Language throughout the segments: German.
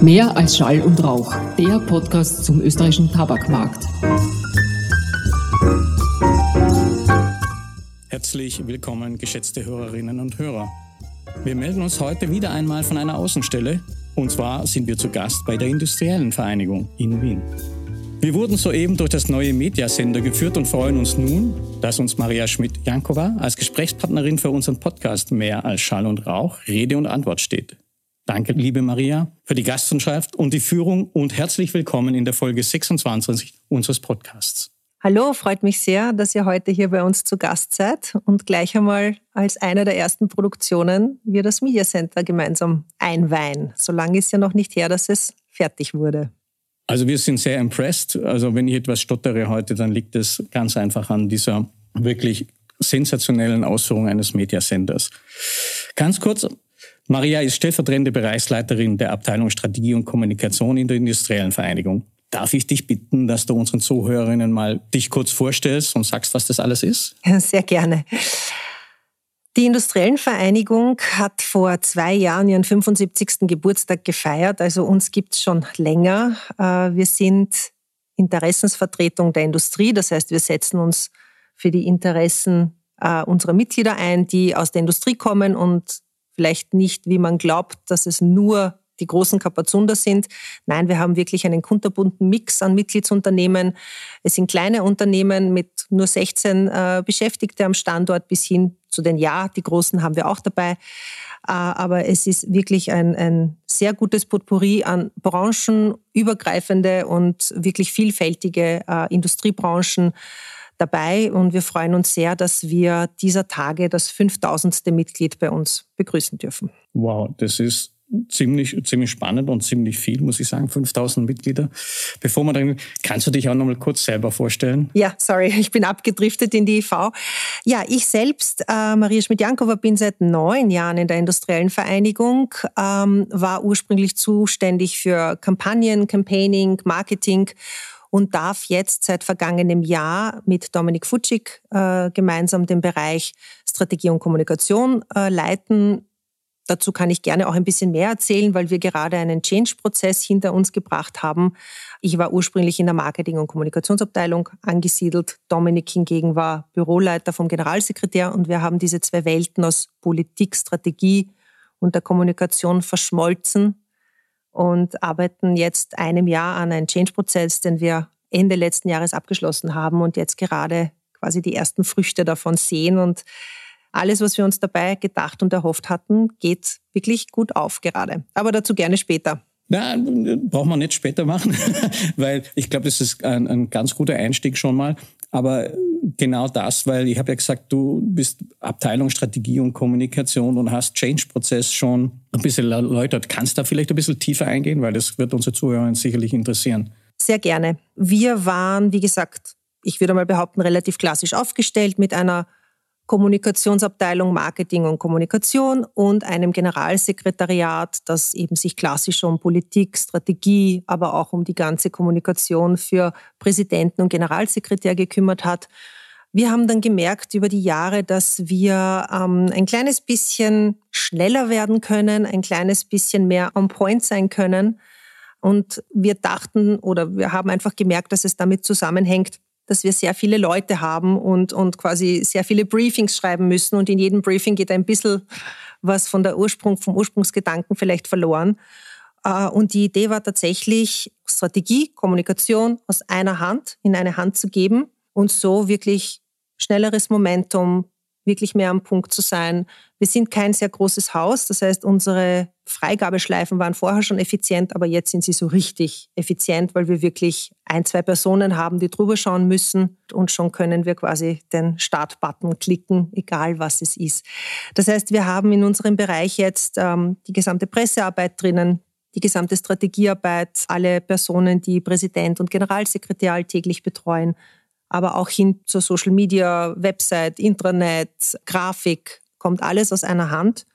Mehr als Schall und Rauch, der Podcast zum österreichischen Tabakmarkt. Herzlich willkommen, geschätzte Hörerinnen und Hörer. Wir melden uns heute wieder einmal von einer Außenstelle. Und zwar sind wir zu Gast bei der Industriellen Vereinigung in Wien. Wir wurden soeben durch das neue Mediasender geführt und freuen uns nun, dass uns Maria Schmidt-Jankova als Gesprächspartnerin für unseren Podcast Mehr als Schall und Rauch Rede und Antwort steht. Danke, liebe Maria, für die Gastfreundschaft und die Führung und herzlich willkommen in der Folge 26 unseres Podcasts. Hallo, freut mich sehr, dass ihr heute hier bei uns zu Gast seid und gleich einmal als eine der ersten Produktionen wir das Media Center gemeinsam einweihen. So lange ist ja noch nicht her, dass es fertig wurde. Also wir sind sehr impressed. Also wenn ich etwas stottere heute, dann liegt es ganz einfach an dieser wirklich sensationellen Ausführung eines Mediacenters. Ganz kurz, Maria ist stellvertretende Bereichsleiterin der Abteilung Strategie und Kommunikation in der Industriellen Vereinigung. Darf ich dich bitten, dass du unseren Zuhörerinnen mal dich kurz vorstellst und sagst, was das alles ist? Sehr gerne. Die Industriellen Vereinigung hat vor zwei Jahren ihren 75. Geburtstag gefeiert. Also uns gibt es schon länger. Äh, wir sind Interessensvertretung der Industrie. Das heißt, wir setzen uns für die Interessen äh, unserer Mitglieder ein, die aus der Industrie kommen und vielleicht nicht, wie man glaubt, dass es nur die großen Kapazunder sind. Nein, wir haben wirklich einen kunterbunten Mix an Mitgliedsunternehmen. Es sind kleine Unternehmen mit nur 16 äh, Beschäftigte am Standort bis hin zu den Ja, die großen haben wir auch dabei. Äh, aber es ist wirklich ein, ein sehr gutes Potpourri an branchenübergreifende und wirklich vielfältige äh, Industriebranchen dabei und wir freuen uns sehr, dass wir dieser Tage das 5000. Mitglied bei uns begrüßen dürfen. Wow, das ist ziemlich, ziemlich spannend und ziemlich viel, muss ich sagen, 5000 Mitglieder. Bevor wir dann, kannst du dich auch noch mal kurz selber vorstellen? Ja, sorry, ich bin abgedriftet in die IV. Ja, ich selbst, äh, Maria Schmidt-Jankova, bin seit neun Jahren in der Industriellen Vereinigung, ähm, war ursprünglich zuständig für Kampagnen, Campaigning, Marketing und darf jetzt seit vergangenem Jahr mit Dominik Futschig äh, gemeinsam den Bereich Strategie und Kommunikation äh, leiten Dazu kann ich gerne auch ein bisschen mehr erzählen, weil wir gerade einen Change-Prozess hinter uns gebracht haben. Ich war ursprünglich in der Marketing- und Kommunikationsabteilung angesiedelt. Dominik hingegen war Büroleiter vom Generalsekretär und wir haben diese zwei Welten aus Politik, Strategie und der Kommunikation verschmolzen und arbeiten jetzt einem Jahr an einem Change-Prozess, den wir Ende letzten Jahres abgeschlossen haben und jetzt gerade quasi die ersten Früchte davon sehen und alles, was wir uns dabei gedacht und erhofft hatten, geht wirklich gut auf gerade. Aber dazu gerne später. Na, braucht man nicht später machen, weil ich glaube, das ist ein, ein ganz guter Einstieg schon mal. Aber genau das, weil ich habe ja gesagt, du bist Abteilung Strategie und Kommunikation und hast Change-Prozess schon ein bisschen erläutert. Kannst du da vielleicht ein bisschen tiefer eingehen, weil das wird unsere Zuhörer sicherlich interessieren. Sehr gerne. Wir waren, wie gesagt, ich würde mal behaupten, relativ klassisch aufgestellt mit einer Kommunikationsabteilung Marketing und Kommunikation und einem Generalsekretariat, das eben sich klassisch um Politik, Strategie, aber auch um die ganze Kommunikation für Präsidenten und Generalsekretär gekümmert hat. Wir haben dann gemerkt über die Jahre, dass wir ähm, ein kleines bisschen schneller werden können, ein kleines bisschen mehr on point sein können. Und wir dachten oder wir haben einfach gemerkt, dass es damit zusammenhängt, dass wir sehr viele Leute haben und, und quasi sehr viele Briefings schreiben müssen und in jedem Briefing geht ein bisschen was von der Ursprung, vom Ursprungsgedanken vielleicht verloren. Äh, und die Idee war tatsächlich, Strategie, Kommunikation aus einer Hand in eine Hand zu geben und so wirklich schnelleres Momentum, wirklich mehr am Punkt zu sein. Wir sind kein sehr großes Haus, das heißt, unsere Freigabeschleifen waren vorher schon effizient, aber jetzt sind sie so richtig effizient, weil wir wirklich ein, zwei Personen haben, die drüber schauen müssen und schon können wir quasi den Start-Button klicken, egal was es ist. Das heißt, wir haben in unserem Bereich jetzt ähm, die gesamte Pressearbeit drinnen, die gesamte Strategiearbeit, alle Personen, die Präsident und Generalsekretär alltäglich betreuen, aber auch hin zur Social Media, Website, Intranet, Grafik, kommt alles aus einer Hand.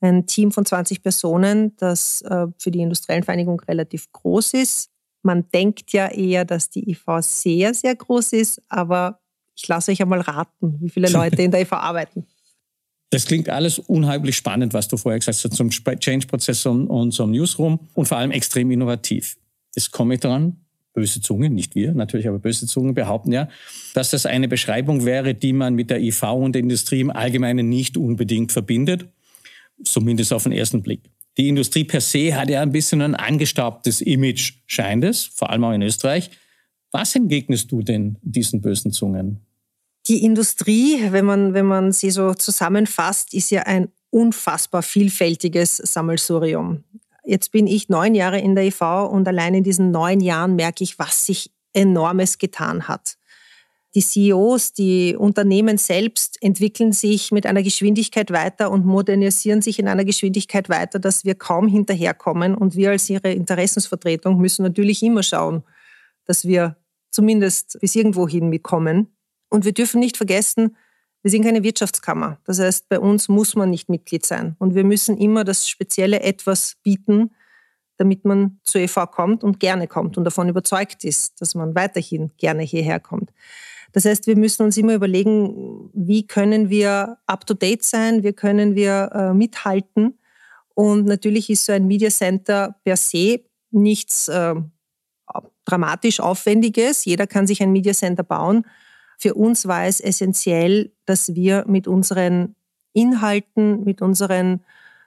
Ein Team von 20 Personen, das äh, für die Industriellen Vereinigung relativ groß ist. Man denkt ja eher, dass die IV sehr, sehr groß ist, aber ich lasse euch einmal raten, wie viele Leute in der IV arbeiten. Das klingt alles unheimlich spannend, was du vorher gesagt hast, zum Change-Prozess und, und zum Newsroom und vor allem extrem innovativ. Jetzt komme ich dran, böse Zungen, nicht wir natürlich, aber böse Zungen behaupten ja, dass das eine Beschreibung wäre, die man mit der IV und der Industrie im Allgemeinen nicht unbedingt verbindet, zumindest auf den ersten Blick. Die Industrie per se hat ja ein bisschen ein angestaubtes Image, scheint es, vor allem auch in Österreich. Was entgegnest du denn diesen bösen Zungen? Die Industrie, wenn man, wenn man sie so zusammenfasst, ist ja ein unfassbar vielfältiges Sammelsurium. Jetzt bin ich neun Jahre in der EV und allein in diesen neun Jahren merke ich, was sich enormes getan hat. Die CEOs, die Unternehmen selbst entwickeln sich mit einer Geschwindigkeit weiter und modernisieren sich in einer Geschwindigkeit weiter, dass wir kaum hinterherkommen. Und wir als ihre Interessensvertretung müssen natürlich immer schauen, dass wir zumindest bis irgendwo hin mitkommen. Und wir dürfen nicht vergessen, wir sind keine Wirtschaftskammer. Das heißt, bei uns muss man nicht Mitglied sein. Und wir müssen immer das spezielle Etwas bieten, damit man zur EV kommt und gerne kommt und davon überzeugt ist, dass man weiterhin gerne hierher kommt. Das heißt, wir müssen uns immer überlegen, wie können wir up-to-date sein, wie können wir äh, mithalten. Und natürlich ist so ein Media Center per se nichts äh, dramatisch Aufwendiges. Jeder kann sich ein Media Center bauen. Für uns war es essentiell, dass wir mit unseren Inhalten, mit unseren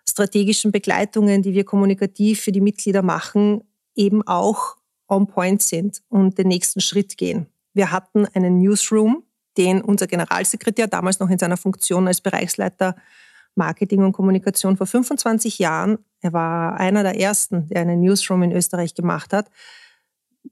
strategischen Begleitungen, die wir kommunikativ für die Mitglieder machen, eben auch on point sind und den nächsten Schritt gehen. Wir hatten einen Newsroom, den unser Generalsekretär damals noch in seiner Funktion als Bereichsleiter Marketing und Kommunikation vor 25 Jahren, er war einer der ersten, der einen Newsroom in Österreich gemacht hat,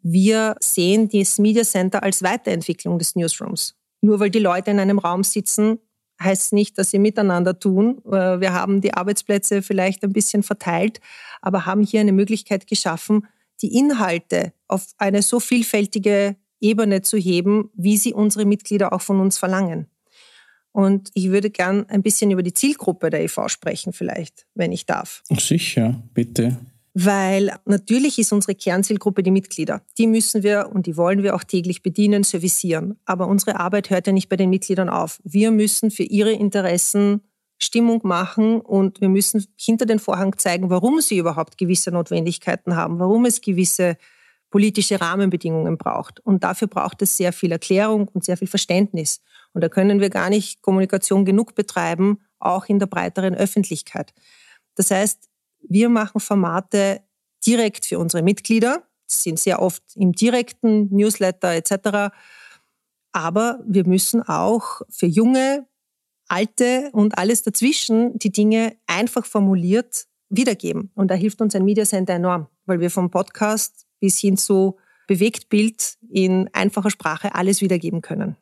wir sehen das Media Center als Weiterentwicklung des Newsrooms. Nur weil die Leute in einem Raum sitzen, heißt nicht, dass sie miteinander tun. Äh, wir haben die Arbeitsplätze vielleicht ein bisschen verteilt, aber haben hier eine Möglichkeit geschaffen, die Inhalte auf eine so vielfältige Ebene zu heben, wie sie unsere Mitglieder auch von uns verlangen. Und ich würde gern ein bisschen über die Zielgruppe der EV sprechen, vielleicht, wenn ich darf. Sicher, bitte weil natürlich ist unsere Kernzielgruppe die Mitglieder. Die müssen wir und die wollen wir auch täglich bedienen, servicieren. Aber unsere Arbeit hört ja nicht bei den Mitgliedern auf. Wir müssen für ihre Interessen Stimmung machen und wir müssen hinter den Vorhang zeigen, warum sie überhaupt gewisse Notwendigkeiten haben, warum es gewisse politische Rahmenbedingungen braucht. Und dafür braucht es sehr viel Erklärung und sehr viel Verständnis. Und da können wir gar nicht Kommunikation genug betreiben, auch in der breiteren Öffentlichkeit. Das heißt, wir machen Formate direkt für unsere Mitglieder, sind sehr oft im direkten Newsletter etc. Aber wir müssen auch für junge, alte und alles dazwischen die Dinge einfach formuliert wiedergeben. Und da hilft uns ein Media Center enorm, weil wir vom Podcast bis hin zu Bewegtbild in einfacher Sprache alles wiedergeben können.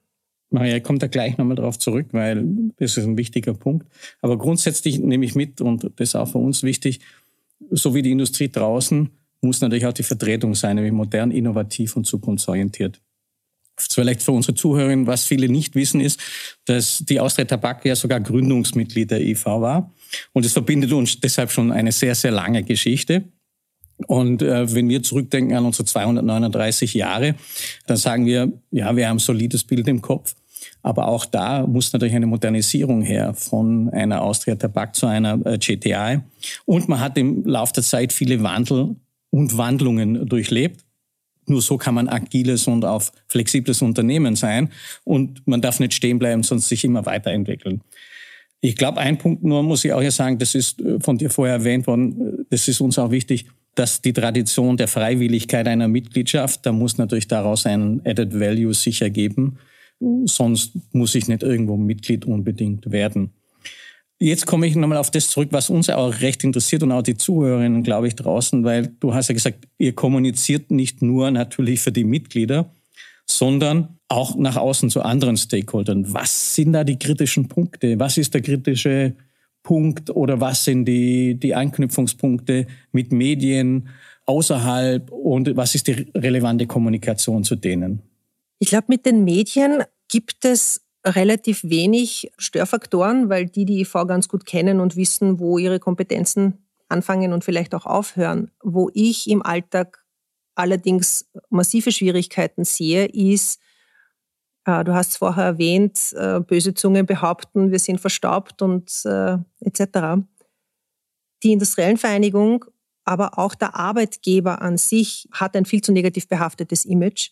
Maria, ich komme da gleich nochmal drauf zurück, weil das ist ein wichtiger Punkt. Aber grundsätzlich nehme ich mit, und das ist auch für uns wichtig, so wie die Industrie draußen, muss natürlich auch die Vertretung sein, nämlich modern, innovativ und zukunftsorientiert. Vielleicht für unsere Zuhörerinnen, was viele nicht wissen, ist, dass die Austria Tabak ja sogar Gründungsmitglied der EV war. Und es verbindet uns deshalb schon eine sehr, sehr lange Geschichte. Und äh, wenn wir zurückdenken an unsere 239 Jahre, dann sagen wir, ja, wir haben ein solides Bild im Kopf. Aber auch da muss natürlich eine Modernisierung her von einer Austria Tabak zu einer äh, GTI. Und man hat im Laufe der Zeit viele Wandel und Wandlungen durchlebt. Nur so kann man agiles und auch flexibles Unternehmen sein. Und man darf nicht stehen bleiben, sonst sich immer weiterentwickeln. Ich glaube, ein Punkt nur muss ich auch hier sagen, das ist äh, von dir vorher erwähnt worden, das ist uns auch wichtig dass die Tradition der Freiwilligkeit einer Mitgliedschaft, da muss natürlich daraus ein Added Value sicher geben. Sonst muss ich nicht irgendwo Mitglied unbedingt werden. Jetzt komme ich nochmal auf das zurück, was uns auch recht interessiert und auch die Zuhörerinnen, glaube ich, draußen, weil du hast ja gesagt, ihr kommuniziert nicht nur natürlich für die Mitglieder, sondern auch nach außen zu anderen Stakeholdern. Was sind da die kritischen Punkte? Was ist der kritische Punkt oder was sind die, die Anknüpfungspunkte mit Medien außerhalb und was ist die relevante Kommunikation zu denen? Ich glaube, mit den Medien gibt es relativ wenig Störfaktoren, weil die die EV ganz gut kennen und wissen, wo ihre Kompetenzen anfangen und vielleicht auch aufhören. Wo ich im Alltag allerdings massive Schwierigkeiten sehe, ist, Äh, du hast es vorher erwähnt, äh, böse Zungen behaupten, wir sind verstaubt und äh, etc. Die Industriellenvereinigung, aber auch der Arbeitgeber an sich hat ein viel zu negativ behaftetes Image.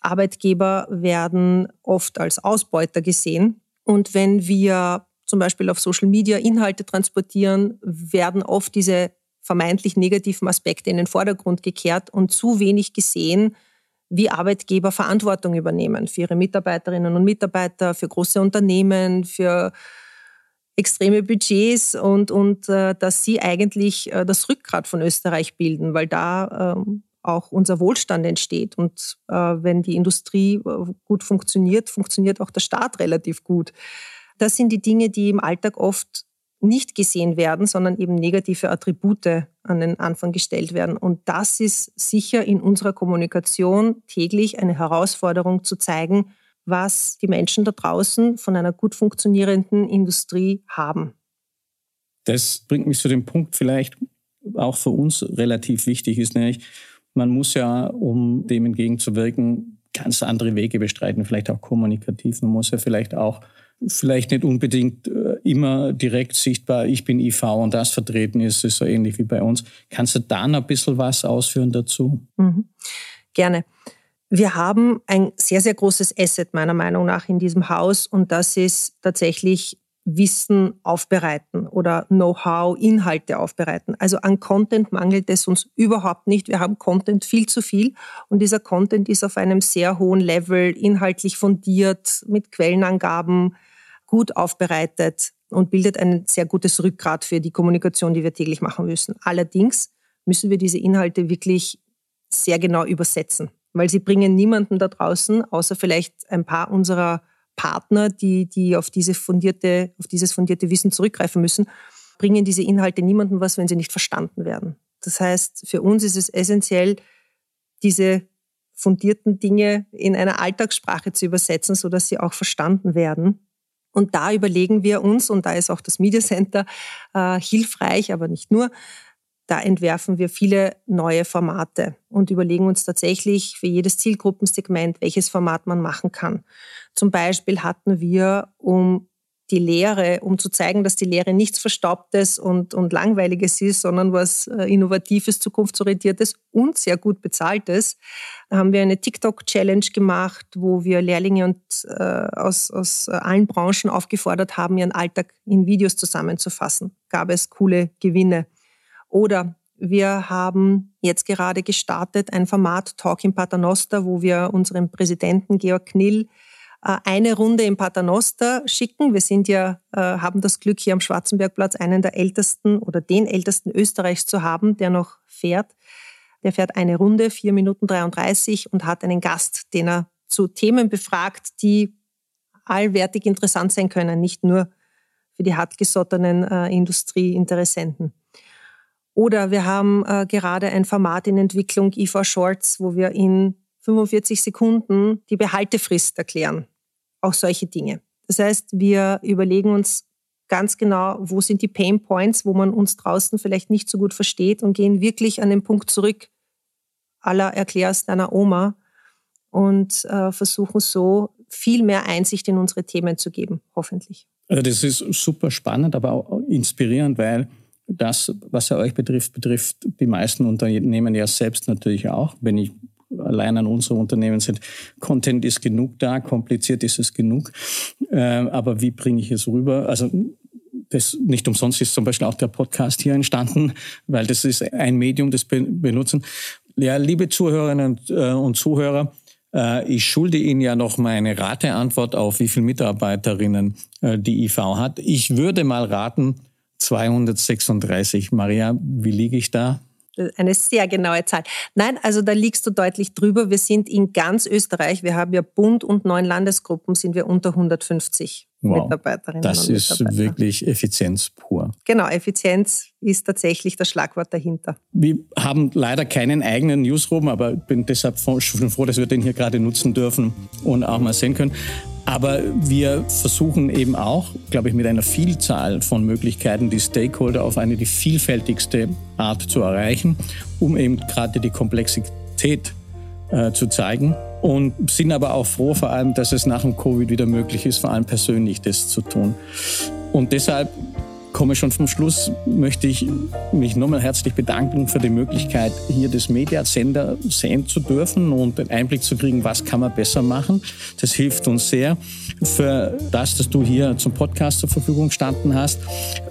Arbeitgeber werden oft als Ausbeuter gesehen. Und wenn wir zum Beispiel auf Social Media Inhalte transportieren, werden oft diese vermeintlich negativen Aspekte in den Vordergrund gekehrt und zu wenig gesehen, wie Arbeitgeber Verantwortung übernehmen für ihre Mitarbeiterinnen und Mitarbeiter, für große Unternehmen, für extreme Budgets und, und äh, dass sie eigentlich äh, das Rückgrat von Österreich bilden, weil da äh, auch unser Wohlstand entsteht. Und äh, wenn die Industrie äh, gut funktioniert, funktioniert auch der Staat relativ gut. Das sind die Dinge, die im Alltag oft nicht gesehen werden, sondern eben negative Attribute an den Anfang gestellt werden. Und das ist sicher in unserer Kommunikation täglich eine Herausforderung zu zeigen, was die Menschen da draußen von einer gut funktionierenden Industrie haben. Das bringt mich zu dem Punkt vielleicht auch für uns relativ wichtig ist, nämlich man muss ja, um dem entgegenzuwirken, ganz andere Wege bestreiten, vielleicht auch kommunikativ. Man muss ja vielleicht auch vielleicht nicht unbedingt äh, immer direkt sichtbar, ich bin IV und das vertreten ist, ist so ähnlich wie bei uns. Kannst du da noch ein bisschen was ausführen dazu? Mhm. Gerne. Wir haben ein sehr, sehr großes Asset meiner Meinung nach in diesem Haus und das ist tatsächlich Wissen aufbereiten oder Know-how, Inhalte aufbereiten. Also an Content mangelt es uns überhaupt nicht. Wir haben Content viel zu viel und dieser Content ist auf einem sehr hohen Level, inhaltlich fundiert, mit Quellenangaben, gut aufbereitet und bildet ein sehr gutes Rückgrat für die Kommunikation, die wir täglich machen müssen. Allerdings müssen wir diese Inhalte wirklich sehr genau übersetzen, weil sie bringen niemanden da draußen, außer vielleicht ein paar unserer Partner, die, die auf, diese fundierte, auf dieses fundierte Wissen zurückgreifen müssen, bringen diese Inhalte niemandem was, wenn sie nicht verstanden werden. Das heißt, für uns ist es essentiell, diese fundierten Dinge in einer Alltagssprache zu übersetzen, sodass sie auch verstanden werden. Und da überlegen wir uns, und da ist auch das Media Center äh, hilfreich, aber nicht nur, da entwerfen wir viele neue Formate und überlegen uns tatsächlich für jedes Zielgruppensegment, welches Format man machen kann. Zum Beispiel hatten wir, um die Lehre, um zu zeigen, dass die Lehre nichts Verstaubtes und, und Langweiliges ist, sondern was äh, Innovatives, Zukunftsorientiertes und sehr gut bezahltes, haben wir eine TikTok-Challenge gemacht, wo wir Lehrlinge und, äh, aus, aus allen Branchen aufgefordert haben, ihren Alltag in Videos zusammenzufassen. Gab es coole Gewinne. Oder wir haben jetzt gerade gestartet ein Format Talk in Paternoster, wo wir unserem Präsidenten Georg Knill äh, eine Runde im Paternoster schicken. Wir sind ja, äh, haben das Glück, hier am Schwarzenbergplatz einen der ältesten oder den ältesten Österreichs zu haben, der noch fährt. Der fährt eine Runde, vier Minuten 33 und hat einen Gast, den er zu Themen befragt, die allwertig interessant sein können, nicht nur für die hartgesottenen äh, Industrieinteressenten. Oder wir haben äh, gerade ein Format in Entwicklung, IV Shorts, wo wir in 45 Sekunden die Behaltefrist erklären. Auch solche Dinge. Das heißt, wir überlegen uns ganz genau, wo sind die Pain Points, wo man uns draußen vielleicht nicht so gut versteht und gehen wirklich an den Punkt zurück, aller erklär's deiner Oma und äh, versuchen so viel mehr Einsicht in unsere Themen zu geben, hoffentlich. Also das ist super spannend, aber auch inspirierend, weil das, was ja euch betrifft, betrifft die meisten Unternehmen ja selbst natürlich auch. Wenn ich allein an unsere Unternehmen sind, Content ist genug da, kompliziert ist es genug. Äh, aber wie bringe ich es rüber? Also das nicht umsonst ist zum Beispiel auch der Podcast hier entstanden, weil das ist ein Medium, das benutzen. Ja, liebe Zuhörerinnen und, äh, Zuhörer, äh, ich schulde Ihnen ja noch meine Rateantwort auf, wie viele Mitarbeiterinnen äh, die IV hat. Ich würde mal raten, 236. Maria, wie liege ich da? Eine sehr genaue Zahl. Nein, also da liegst du deutlich drüber. Wir sind in ganz Österreich, wir haben ja Bund und neun Landesgruppen, sind wir unter 150 wow, Mitarbeiterinnen. Das ist wirklich Effizienz pur. Genau, Effizienz ist tatsächlich das Schlagwort dahinter. Wir haben leider keinen eigenen Newsroom, aber bin deshalb schon froh, dass wir den hier gerade nutzen dürfen und auch mal sehen können. Aber wir versuchen eben auch, glaube ich, mit einer Vielzahl von Möglichkeiten die Stakeholder auf eine die vielfältigste Art zu erreichen, um eben gerade die Komplexität äh, zu zeigen. Und sind aber auch froh, vor allem, dass es nach dem Covid wieder möglich ist, vor allem persönlich das zu tun. Und deshalb komme schon zum Schluss, möchte ich mich nochmal herzlich bedanken für die Möglichkeit, hier das Mediasender sehen zu dürfen und einen Einblick zu kriegen, was kann man besser machen. Das hilft uns sehr für das, dass du hier zum Podcast zur Verfügung gestanden hast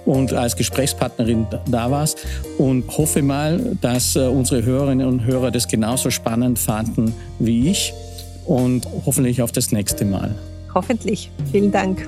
und als Gesprächspartnerin da warst und hoffe mal, dass äh, unsere Hörerinnen und Hörer das genauso spannend fanden wie ich und hoffentlich auf das nächste Mal. Hoffentlich. Vielen Dank.